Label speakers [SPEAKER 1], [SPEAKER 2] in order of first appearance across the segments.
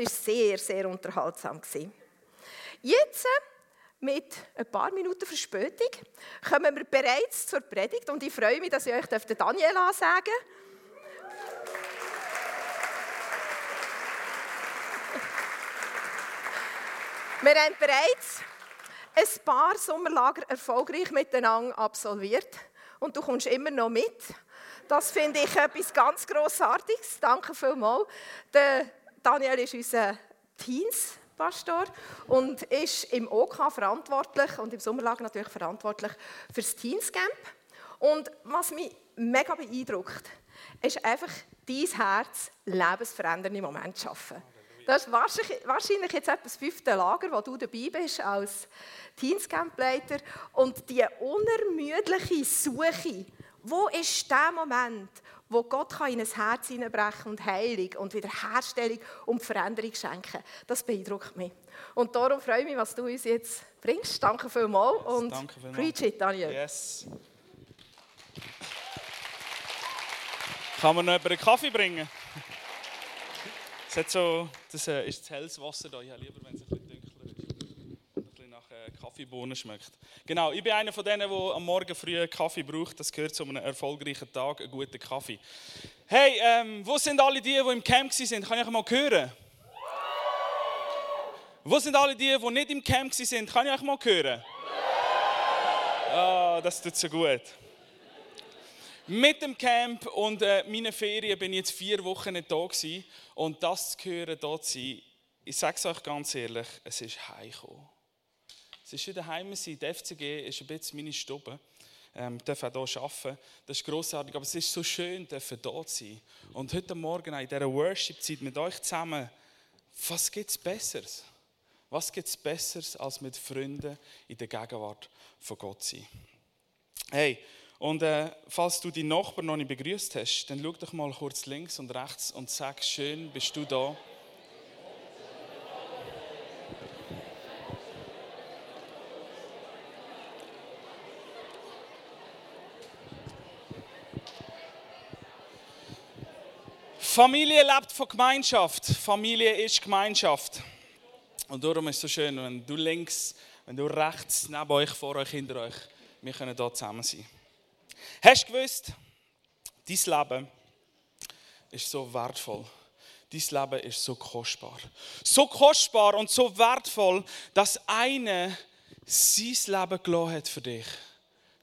[SPEAKER 1] war sehr, sehr unterhaltsam. Jetzt, mit ein paar Minuten Verspätung, kommen wir bereits zur Predigt und ich freue mich, dass ich euch Daniela sagen darf. Wir haben bereits ein paar Sommerlager erfolgreich miteinander absolviert und du kommst immer noch mit. Das finde ich etwas ganz Grossartiges. Danke vielmals. Daniel ist unser Teens-Pastor und ist im OK verantwortlich und im Sommerlager natürlich verantwortlich für das Teenscamp. Und was mich mega beeindruckt, ist einfach dein Herz lebensverändernde Momente zu schaffen. Das ist wahrscheinlich jetzt etwas fünfte Lager, wo du dabei bist als Teenscampleiter. Und die unermüdliche Suche, wo ist der Moment, wo Gott in ein Herz hineinbrechen und Heilung und Wiederherstellung und Veränderung schenken Das beeindruckt mich. Und darum freue ich mich, was du uns jetzt bringst. Danke vielmals und
[SPEAKER 2] Danke vielmals.
[SPEAKER 1] preach it, Daniel.
[SPEAKER 2] Yes. Kann man noch einen Kaffee bringen? Es hat so, das äh, ist das helles Wasser da. Ich habe lieber, wenn es ein bisschen dunkler ist. Und ein bisschen nach äh, Kaffeebohnen schmeckt. Genau, ich bin einer von denen, der am Morgen früh Kaffee braucht. Das gehört zu einem erfolgreichen Tag, einen guten Kaffee. Hey, ähm, wo sind alle die, die im Camp waren? Kann ich euch mal hören? Wo sind alle die, die nicht im Camp waren? Kann ich euch mal hören? Ah, das tut so gut. Mit dem Camp und äh, meinen Ferien bin ich jetzt vier Wochen nicht da gewesen. Und das zu hören, da zu sein, ich sage es euch ganz ehrlich, es ist heimgekommen. Es ist wieder heim sein. Die FCG ist ein bisschen meine Stube. Ähm, ich darf auch hier arbeiten. Das ist grossartig. Aber es ist so schön, hier zu sein. Und heute Morgen in dieser Worship-Zeit mit euch zusammen, was gibt es Besseres? Was gibt es Besseres, als mit Freunden in der Gegenwart von Gott zu sein? Hey, und äh, falls du die Nachbarn noch nicht begrüßt hast, dann schau doch mal kurz links und rechts und sag, schön bist du da. Familie lebt von Gemeinschaft. Familie ist Gemeinschaft. Und darum ist es so schön, wenn du links, wenn du rechts, neben euch, vor euch, hinter euch, wir können hier zusammen sein. Hast du gewusst, dein Leben ist so wertvoll. Dein Leben ist so kostbar. So kostbar und so wertvoll, dass einer sein Leben gelassen hat für dich,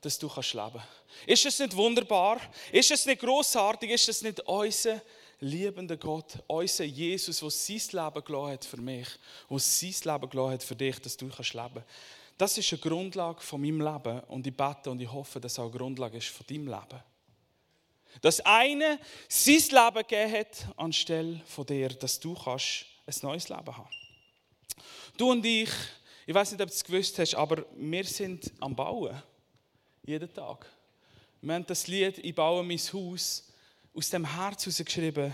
[SPEAKER 2] dass du kannst leben. Ist es nicht wunderbar? Ist es nicht großartig? Ist es nicht unser liebender Gott, unser Jesus, der sein Leben gelassen hat für mich, der sein Leben gelassen hat für dich, dass du kannst leben Das ist eine Grundlage von meinem Leben und ich bete und ich hoffe, dass es auch eine Grundlage ist von deinem Leben. Dass einer sein Leben gegeben hat anstelle von dir, dass du kannst ein neues Leben haben Du und ich, ich weiß nicht, ob du es gewusst hast, aber wir sind am Bauen. Jeden Tag. Wir haben das Lied «Ich baue mein Haus» aus dem Herz geschrieben,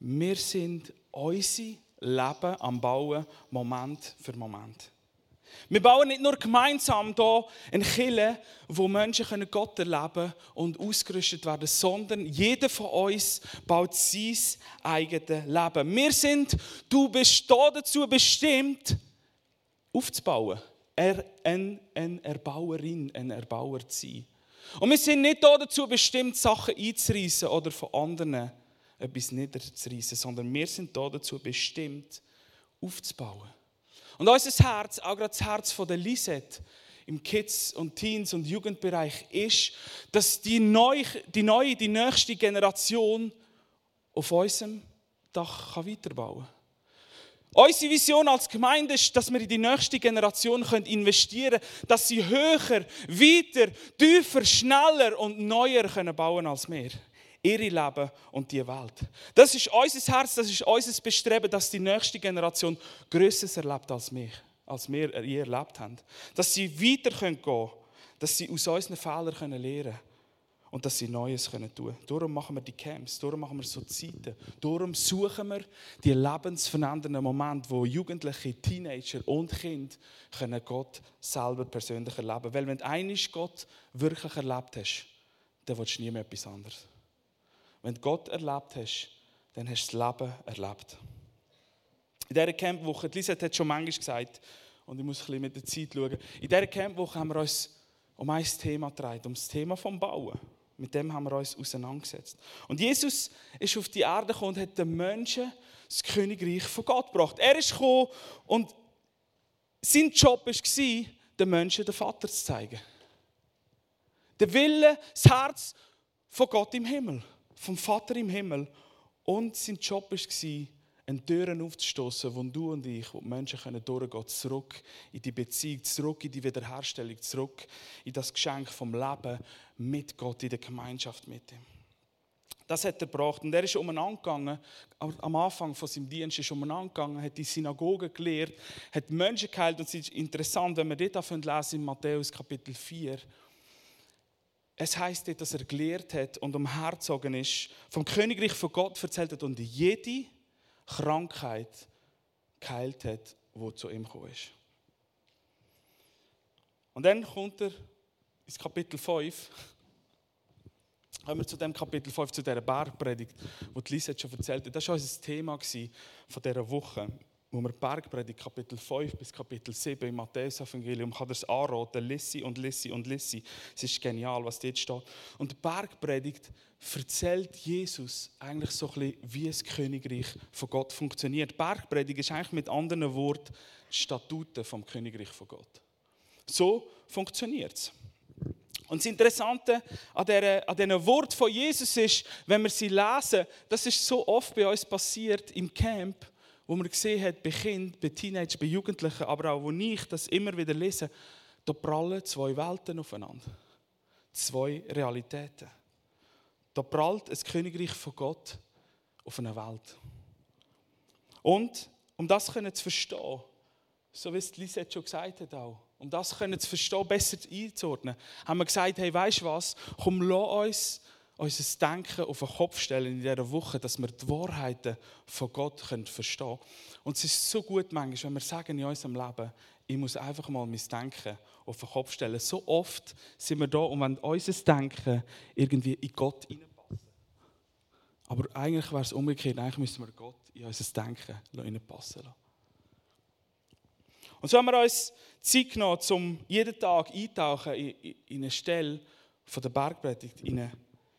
[SPEAKER 2] wir sind unser Leben am Bauen, Moment für Moment. Wir bauen nicht nur gemeinsam hier eine Kirche, wo Menschen Gott erleben können und ausgerüstet werden, sondern jeder von uns baut sein eigenes Leben. Wir sind, du bist hier dazu bestimmt, aufzubauen. Er, eine, eine Erbauerin, ein Erbauer zu sein. Und wir sind nicht dazu bestimmt, Sachen einzureißen oder von anderen etwas niederzureißen, sondern wir sind dazu bestimmt, aufzubauen. Und unser Herz, auch gerade das Herz von der Lisette, im Kids- und Teens- und Jugendbereich ist, dass die neue, die neue, die nächste Generation auf unserem Dach weiterbauen kann. Unsere Vision als Gemeinde ist, dass wir in die nächste Generation investieren können, dass sie höher, weiter, tiefer, schneller und neuer können bauen als wir. Ihre Leben und die Welt. Das ist unser Herz, das ist unser Bestreben, dass die nächste Generation Größeres erlebt als wir, als wir je erlebt haben. Dass sie weiter gehen können, dass sie aus unseren Fehlern lernen können und dass sie Neues können tun können. Darum machen wir die Camps, darum machen wir so Zeiten. Darum suchen wir die lebensverändernden Momente, wo Jugendliche, Teenager und Kinder können Gott selber persönlich erleben Weil wenn du Gott wirklich erlebt hast, dann willst du nie mehr etwas anderes. Wenn du Gott erlebt hast, dann hast du das Leben erlebt. In dieser Campwoche, Lisa hat schon manchmal gesagt, und ich muss ein bisschen mit der Zeit schauen, in dieser Campwoche haben wir uns um ein Thema getragen, um das Thema vom Bauen. Mit dem haben wir uns auseinandergesetzt. Und Jesus ist auf die Erde gekommen und hat den Menschen das Königreich von Gott gebracht. Er ist gekommen und sein Job war, den Menschen den Vater zu zeigen. Der Wille, das Herz von Gott im Himmel, vom Vater im Himmel. Und sein Job war, eine Türen aufzustoßen, wo du und ich, wo die Menschen können durchgehen zurück in die Beziehung, zurück in die Wiederherstellung, zurück in das Geschenk vom Leben mit Gott, in der Gemeinschaft mit ihm. Das hat er gebracht. Und er ist umeinander gegangen, am Anfang von seinem Dienst ist umeinander gegangen, hat die Synagoge gelehrt, hat Menschen geheilt. Und es ist interessant, wenn wir dort lesen in Matthäus Kapitel 4, es heißt dort, dass er gelehrt hat und umherzogen ist, vom Königreich von Gott erzählt hat und jede Krankheit geheilt hat, wo zu ihm gekommen ist. Und dann kommt er ins Kapitel 5. Kommen wir zu dem Kapitel 5, zu dieser Bergpredigt, die Lisa schon erzählt hat. Das war unser Thema von dieser Woche wo wir Bergpredigt Kapitel 5 bis Kapitel 7 im Matthäus-Evangelium kann das anraten, Lissi und Lissi und Lissi. Es ist genial, was dort steht. Und Bergpredigt erzählt Jesus eigentlich so ein bisschen, wie das Königreich von Gott funktioniert. Bergpredigt ist eigentlich mit anderen Worten Statuten vom Königreich von Gott. So funktioniert es. Und das Interessante an, dieser, an diesen Wort von Jesus ist, wenn wir sie lesen, das ist so oft bei uns passiert im Camp, wo man gesehen hat, bei Kindern, bei Teenagern, bei Jugendlichen, aber auch wo ich das immer wieder lese, da prallen zwei Welten aufeinander. Zwei Realitäten. Da prallt ein Königreich von Gott auf eine Welt. Und um das zu verstehen, so wie es Lisette schon gesagt hat auch, um das zu verstehen, besser einzuordnen, haben wir gesagt, hey, weißt du was, komm, lass uns unser Denken auf den Kopf stellen in dieser Woche, dass wir die Wahrheiten von Gott verstehen können. Und es ist so gut manchmal, wenn wir sagen in unserem Leben, ich muss einfach mal mein Denken auf den Kopf stellen. So oft sind wir da und wenn unser Denken irgendwie in Gott hineinpasst. Aber eigentlich wäre es umgekehrt, eigentlich müssen wir Gott in unser Denken hineinpassen lassen. Und so haben wir uns Zeit genommen, um jeden Tag eintauchen in eine Stelle von der Bergpredigt, in eine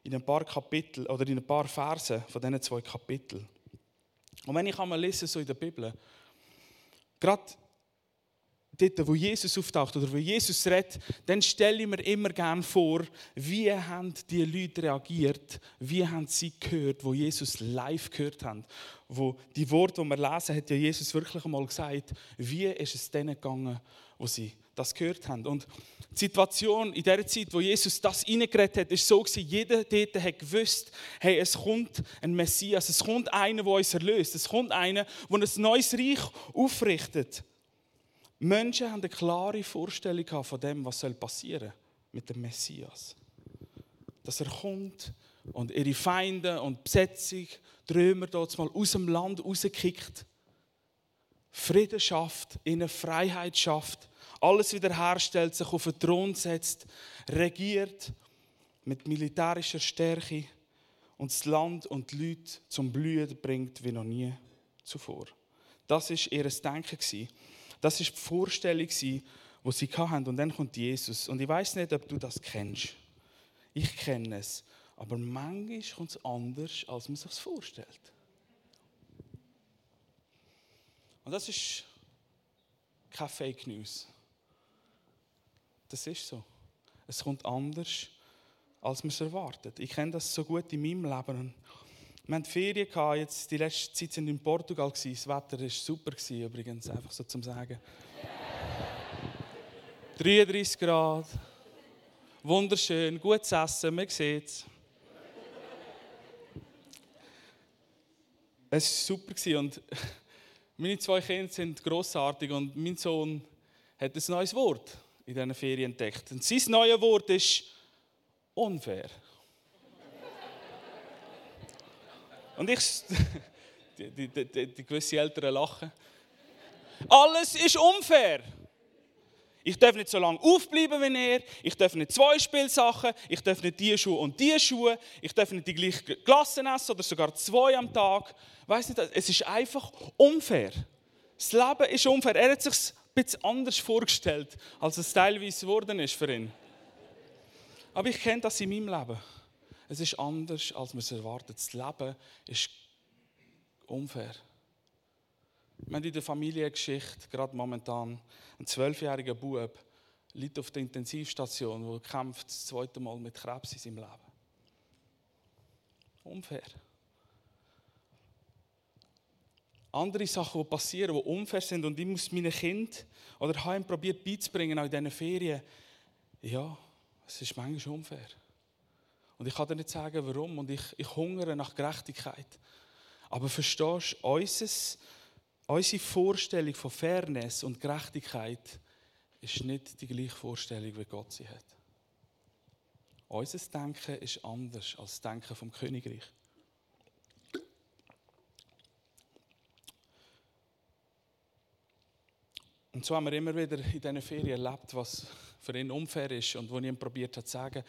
[SPEAKER 2] in ein paar Kapitel oder in ein paar Verse von diesen zwei Kapiteln. Und wenn ich einmal lese so in der Bibel, gerade dort, wo Jesus auftaucht oder wo Jesus redet, dann stelle ich mir immer gerne vor, wie haben die Leute reagiert, wie haben sie gehört, wo Jesus live gehört haben. Wo die Worte, die wir lesen, hat ja Jesus wirklich einmal gesagt, wie ist es denen gegangen, wo sie das gehört haben. Und die Situation in der Zeit, wo Jesus das reingeredet hat, ist so gewesen, jeder dort hat gewusst, hey, es kommt ein Messias, es kommt einer, der uns erlöst, es kommt einer, der ein neues Reich aufrichtet. Menschen haben eine klare Vorstellung von dem, was passieren soll mit dem Messias. Dass er kommt und ihre Feinde und Besetzung, die Römer dort mal aus dem Land rauskickt, Frieden schafft, ihnen Freiheit schafft alles wiederherstellt, sich auf den Thron setzt, regiert mit militärischer Stärke und das Land und die Leute zum Blühen bringt wie noch nie zuvor. Das ist ihr Denken. Das ist die Vorstellung, die sie hatten. Und dann kommt Jesus. Und ich weiß nicht, ob du das kennst. Ich kenne es. Aber manchmal kommt es anders, als man sich vorstellt. Und das ist keine Fake News. Das ist so. Es kommt anders, als man es erwartet. Ich kenne das so gut in meinem Leben. Wir hatten Ferien, gehabt, jetzt die letzte Zeit sind in Portugal. Gewesen. Das Wetter war super, übrigens, einfach so zum Sagen. 33 Grad, wunderschön, gutes Essen, man sieht es. Es war super und meine zwei Kinder sind grossartig und mein Sohn hat ein neues Wort in diesen Ferien entdeckt. Und sein neues Wort ist unfair. Und ich, die, die, die, die gewisse Eltern lachen. Alles ist unfair. Ich darf nicht so lange aufbleiben wie er. Ich darf nicht zwei Spielsachen. Ich darf nicht die Schuhe und die Schuhe. Ich darf nicht die gleichen Klassen essen oder sogar zwei am Tag. Weiß nicht, es ist einfach unfair. Das Leben ist unfair. Er hat sich bisschen anders vorgestellt, als es teilweise geworden ist für ihn. Aber ich kenne das in meinem Leben. Es ist anders, als man es erwartet. Das Leben ist unfair. Wir haben in der Familiengeschichte gerade momentan einen zwölfjährigen Bub, liegt auf der Intensivstation, der kämpft das zweite Mal mit Krebs in seinem Leben. Unfair. Andere Sachen, die passieren, die unfair sind und ich muss meinen Kind oder habe ihm probiert beizubringen, auch in diesen Ferien, ja, es ist manchmal unfair. Und ich kann dir nicht sagen, warum. Und ich, ich hungere nach Gerechtigkeit. Aber verstehst du, unsere Vorstellung von Fairness und Gerechtigkeit ist nicht die gleiche Vorstellung, wie Gott sie hat. Unser Denken ist anders als das Denken vom Königreich. Und so haben wir immer wieder in diesen Ferien erlebt, was für ihn unfair ist und wo ich ihm probiert habe zu sagen,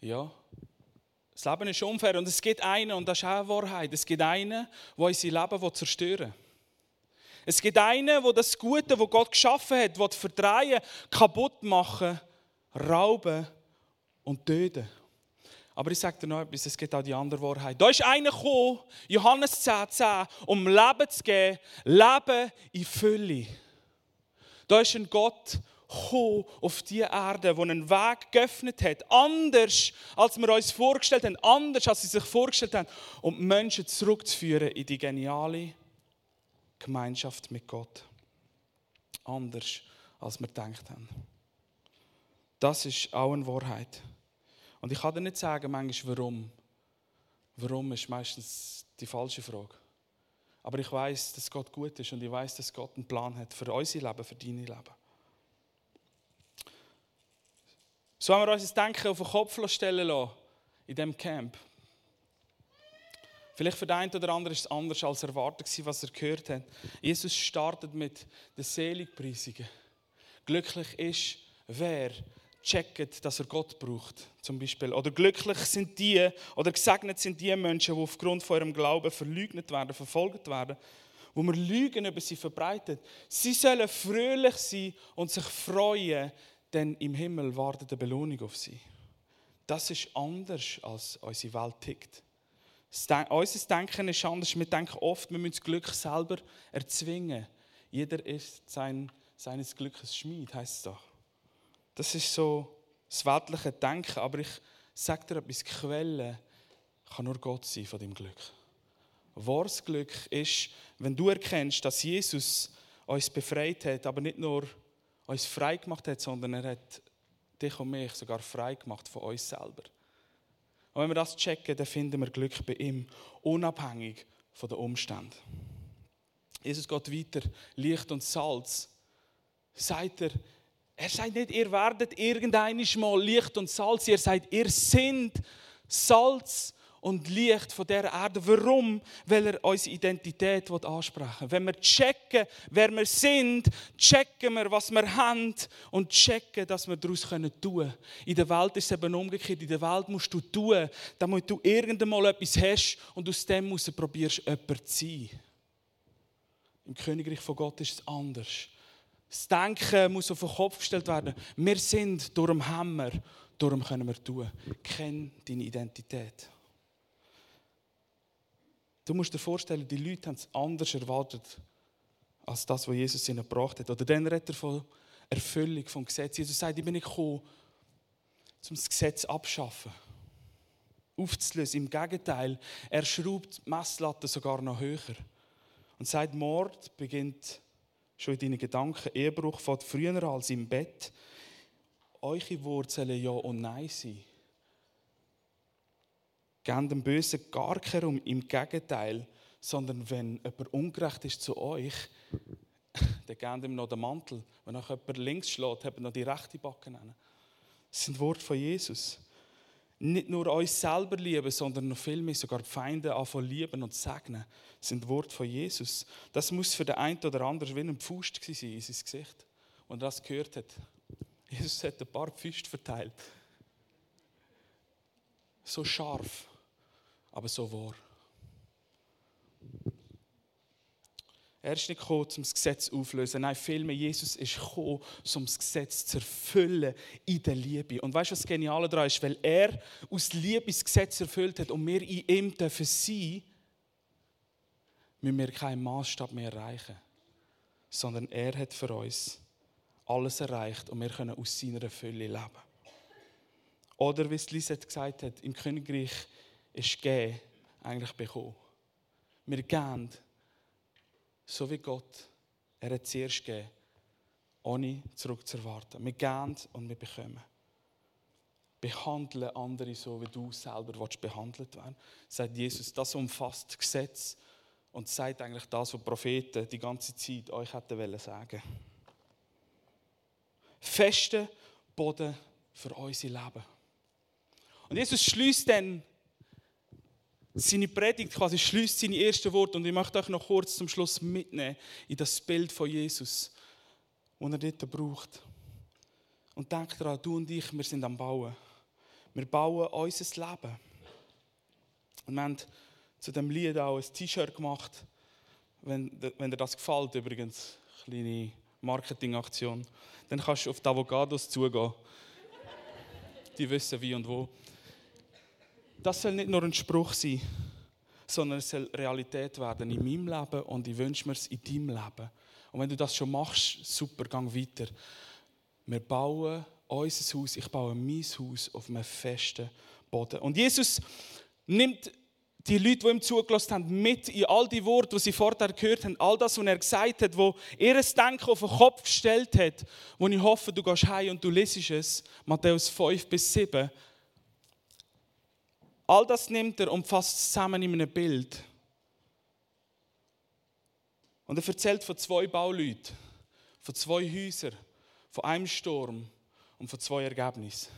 [SPEAKER 2] ja, das Leben ist unfair und es gibt einen, und das ist auch Wahrheit, es gibt einen, der unser Leben zerstören will. Es gibt einen, der das Gute, das Gott geschaffen hat, will verdrehen, kaputt machen, rauben und töten. Aber ich sage dir noch etwas, es gibt auch die andere Wahrheit. Da ist einer gekommen, Johannes 10, 10, um Leben zu geben, Leben in Fülle. Da ist ein Gott gekommen auf die Erde, der einen Weg geöffnet hat, anders als wir uns vorgestellt haben, anders als sie sich vorgestellt haben, um Menschen zurückzuführen in die geniale Gemeinschaft mit Gott. Anders als wir gedacht haben. Das ist auch eine Wahrheit. Und ich kann dir nicht sagen, manchmal warum. Warum ist meistens die falsche Frage. Aber ich weiß, dass Gott gut ist und ich weiß, dass Gott einen Plan hat für unser Leben, für dein Leben. So haben wir uns das Denken auf den Kopf stellen lassen in diesem Camp. Vielleicht für den einen oder anderen ist es anders als erwartet, was er gehört hat. Jesus startet mit den Seligpreisungen. Glücklich ist, wer checkt, dass er Gott braucht, zum Beispiel. Oder glücklich sind die, oder gesegnet sind die Menschen, die aufgrund von ihrem Glauben verleugnet werden, verfolgt werden, wo man Lügen über sie verbreitet. Sie sollen fröhlich sein und sich freuen, denn im Himmel wartet eine Belohnung auf sie. Das ist anders, als unsere Welt tickt. Unser Denken ist anders. Wir denken oft, wir müssen das Glück selber erzwingen. Jeder ist sein, seines Glückes Schmied, heißt es doch. Das ist so das weltliche Denken. Aber ich sage dir etwas: Quelle kann nur Gott sein von dem Glück. Wahres Glück ist, wenn du erkennst, dass Jesus uns befreit hat, aber nicht nur uns frei gemacht hat, sondern er hat dich und mich sogar frei gemacht von uns selber. Und wenn wir das checken, dann finden wir Glück bei ihm, unabhängig von den Umständen. Jesus geht weiter, Licht und Salz. Sagt er, er sagt nicht, ihr werdet irgendeinisch mal Licht und Salz, ihr seid, ihr sind Salz und Licht von der Erde. Warum? Weil er unsere Identität ansprechen will. Wenn wir checken, wer wir sind, checken wir, was wir haben und checken, dass wir daraus tun können. In der Welt ist es eben umgekehrt. In der Welt musst du tun, damit du irgendwann mal etwas hast und aus dem heraus probierst, jemand zu sein. Im Königreich von Gott ist es anders. Das Denken muss auf den Kopf gestellt werden. Wir sind durch den Hammer, darum können wir tun. Kenn deine Identität. Du musst dir vorstellen, die Leute haben es anders erwartet, als das, was Jesus ihnen gebracht hat. Oder dann redet er von Erfüllung vom Gesetz. Jesus sagt, ich bin nicht gekommen, um das Gesetz abschaffen, aufzulösen. Im Gegenteil, er schraubt die Messlatte sogar noch höher. Und sagt, Mord beginnt schon in deinen Gedanken. Ehebruch fängt früher als im Bett. Eure Wurzeln ja und nein sein. Gebt dem Bösen gar keinen Raum, im Gegenteil, sondern wenn jemand ungerecht ist zu euch, dann gebt ihm noch den Mantel. Wenn euch jemand links schlägt, habt ihr noch die rechte Backe. Das sind Worte von Jesus. Nicht nur uns selber lieben, sondern noch viel mehr sogar die Feinde anfangen lieben und segnen. Sind Worte von Jesus. Das muss für den einen oder anderen wie ein Pfust sein in sein Gesicht. Und das gehört hat. Jesus hat ein paar Pfüste verteilt. So scharf aber so wahr. Er ist nicht gekommen, um das Gesetz aufzulösen. Nein, vielmehr, Jesus ist gekommen, um das Gesetz zu erfüllen in der Liebe. Und weißt du, was das Geniale daran ist? Weil er aus Liebe das Gesetz erfüllt hat und wir in ihm dürfen sein, müssen wir keinen Maßstab mehr erreichen. Sondern er hat für uns alles erreicht und wir können aus seiner Fülle leben. Oder wie es Lisette gesagt hat, im Königreich ist Gehen eigentlich bekommen. Wir gehen so wie Gott. Er hat zuerst gegeben, ohne zurückzuerwarten. Wir gehen und wir bekommen. Behandle andere so, wie du selber behandelt werden sagt Jesus. Das umfasst das Gesetz und sagt eigentlich das, was Propheten die ganze Zeit euch hätten sagen Feste Boden für unser Leben. Und Jesus schließt dann seine Predigt quasi schließt seine ersten Worte und ich möchte euch noch kurz zum Schluss mitnehmen in das Bild von Jesus, das er dort braucht. Und denkt daran, du und ich, wir sind am Bauen. Wir bauen unser Leben. Und wir haben zu dem Lied auch ein T-Shirt gemacht, wenn, wenn dir das gefällt übrigens, kleine Marketingaktion, dann kannst du auf die Avocados zugehen. Die wissen wie und wo das soll nicht nur ein Spruch sein, sondern es soll Realität werden in meinem Leben und ich wünsche mir es in deinem Leben. Und wenn du das schon machst, super, gang weiter. Wir bauen unser Haus, ich baue mein Haus auf einem festen Boden. Und Jesus nimmt die Leute, die ihm zugelassen haben, mit in all die Worte, die sie vorher gehört haben, all das, was er gesagt hat, wo ihr Denken auf den Kopf gestellt hat, wo ich hoffe, du gehst heim und du lesest es, Matthäus 5 bis 7, All das nimmt er und fasst zusammen in einem Bild. Und er erzählt von zwei Bauleuten, von zwei Häusern, von einem Sturm und von zwei Ergebnissen.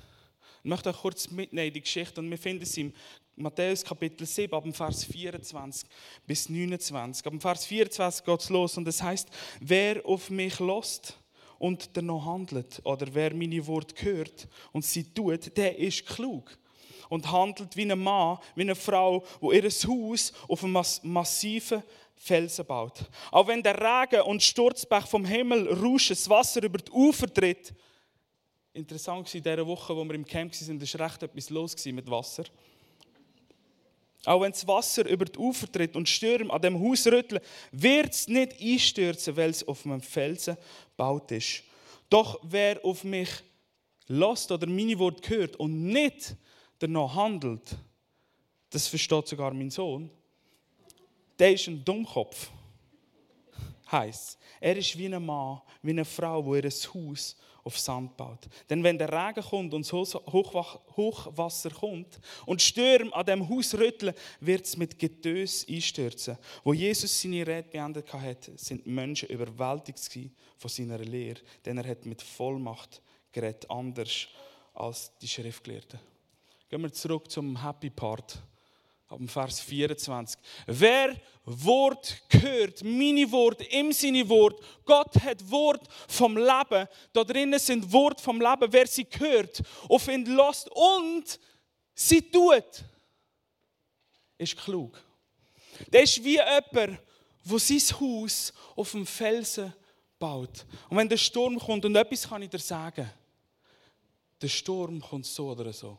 [SPEAKER 2] Ich möchte euch kurz mitnehmen in die Geschichte und wir finden es im Matthäus Kapitel 7, ab dem Vers 24 bis 29. Ab dem Vers 24 geht es los und es heißt, wer auf mich lost und danach handelt oder wer meine Worte hört und sie tut, der ist klug und handelt wie ein Mann, wie eine Frau, wo ihr Haus auf einem massiven Felsen baut. Auch wenn der Regen und Sturzbach vom Himmel rauschen, das Wasser über die Ufer tritt. Interessant war in dieser Woche, wo wir im Camp waren, ist recht etwas los mit Wasser. Auch wenn das Wasser über die Ufer tritt und Stürme an dem Haus rütteln, wird es nicht einstürzen, weil es auf einem Felsen gebaut ist. Doch wer auf mich lässt oder meine Worte hört und nicht danach handelt, das versteht sogar mein Sohn, der ist ein Dummkopf. Heißt, er ist wie ein Mann, wie eine Frau, wo ihr Haus auf Sand baut. Denn wenn der Regen kommt und das Hochwasser kommt und Stürme an dem Haus rütteln, wird es mit Getös einstürzen. Wo Jesus seine Rede beendet hat, sind Menschen überwältigt von seiner Lehre, denn er hat mit Vollmacht geredet, anders als die Schriftgelehrten. Gehen wir zurück zum Happy Part. Ab Vers 24. Wer Wort gehört, meine Wort, im seine Wort, Gott hat Wort vom Leben, da drinnen sind Wort vom Leben, wer sie hört, auf ihn lässt und sie tut, ist klug. Der ist wie jemand, der sein Haus auf dem Felsen baut. Und wenn der Sturm kommt, und etwas kann ich dir sagen, der Sturm kommt so oder so.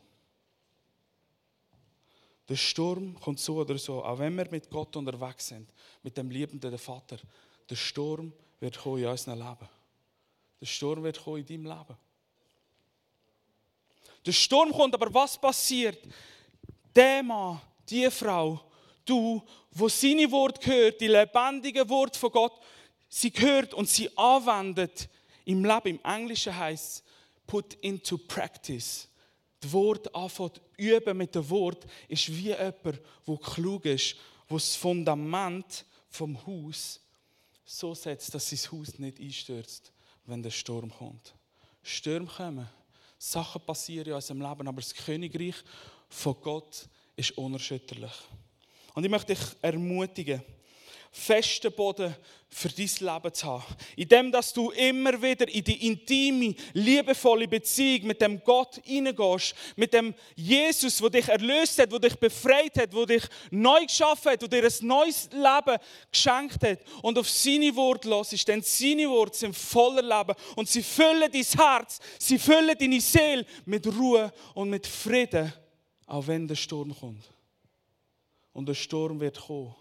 [SPEAKER 2] Der Sturm kommt so oder so, auch wenn wir mit Gott unterwegs sind, mit dem liebenden Vater. Der Sturm wird kommen in unserem Leben. Der Sturm wird kommen in deinem Leben. Der Sturm kommt, aber was passiert? Der Mann, die Frau, du, wo seine Wort hört, die lebendige Wort von Gott, sie hört und sie anwendet im Leben. Im Englischen heißt put into practice das Wort anfängt üben mit dem Wort, ist wie jemand, der klug ist, der das Fundament vom Haus so setzt, dass sein Haus nicht einstürzt, wenn der Sturm kommt. Stürme kommen, Sachen passieren in unserem Leben, aber das Königreich von Gott ist unerschütterlich. Und ich möchte dich ermutigen, festen Boden für dein Leben zu haben. In dem, dass du immer wieder in die intime, liebevolle Beziehung mit dem Gott hineingehst, mit dem Jesus, der dich erlöst hat, der dich befreit hat, der dich neu geschaffen hat, der dir ein neues Leben geschenkt hat und auf seine Worte los ist. Denn seine Worte sind voller Leben und sie füllen dein Herz, sie füllen deine Seele mit Ruhe und mit Frieden, auch wenn der Sturm kommt. Und der Sturm wird kommen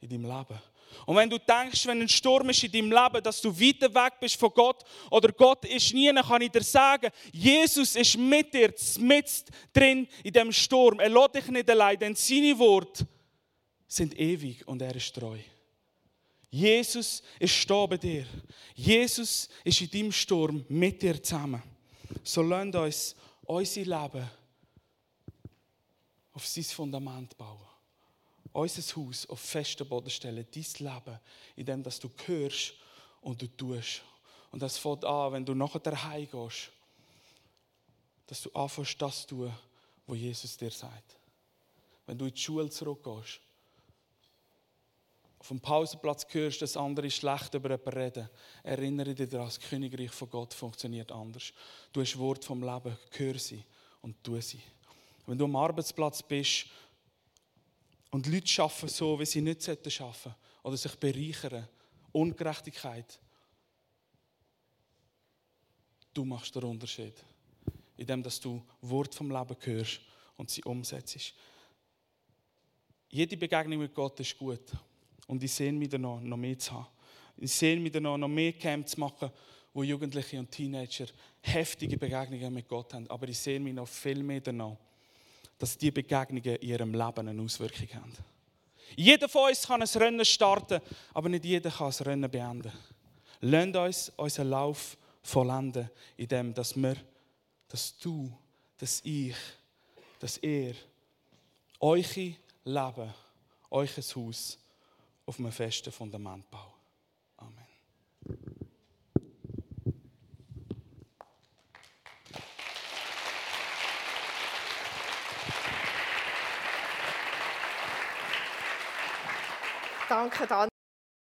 [SPEAKER 2] in deinem Leben. Und wenn du denkst, wenn ein Sturm ist in deinem Leben, dass du weiter weg bist von Gott oder Gott ist nie, dann kann ich dir sagen, Jesus ist mit dir, mit drin in dem Sturm. Er lässt dich nicht allein, denn seine Worte sind ewig und er ist treu. Jesus ist da bei dir. Jesus ist in deinem Sturm mit dir zusammen. So lasst uns unser Leben auf sein Fundament bauen unser Haus auf festen Boden stellen, dein Leben, in dem dass du hörst und du tust. Und das fängt an, wenn du nachher daheim gehst, dass du anfängst, das zu tun, was Jesus dir sagt. Wenn du in die Schule zurückgehst, auf dem Pausenplatz hörst, dass andere schlecht über jemanden reden, erinnere dich daran, das Königreich von Gott funktioniert anders. Du hast Wort vom Leben, hör sie und tu sie. Wenn du am Arbeitsplatz bist und Leute arbeiten so, wie sie nicht arbeiten sollten. Oder sich bereichern. Ungerechtigkeit. Du machst den Unterschied. Indem dass du Wort vom Leben hörst und sie umsetzt. Jede Begegnung mit Gott ist gut. Und ich sehe mich danach, noch mehr zu haben. Ich sehe mich danach, noch mehr Camp zu machen, wo Jugendliche und Teenager heftige Begegnungen mit Gott haben. Aber ich sehe mich noch viel mehr danach, dass diese Begegnungen in ihrem Leben eine Auswirkung haben. Jeder von uns kann ein Rennen starten, aber nicht jeder kann das Rennen beenden. Lasst uns unseren Lauf vollenden, indem dass wir, dass du, dass ich, dass ihr euch Leben, euch Haus auf einem festen Fundament bauen.
[SPEAKER 1] Danke, Daniel.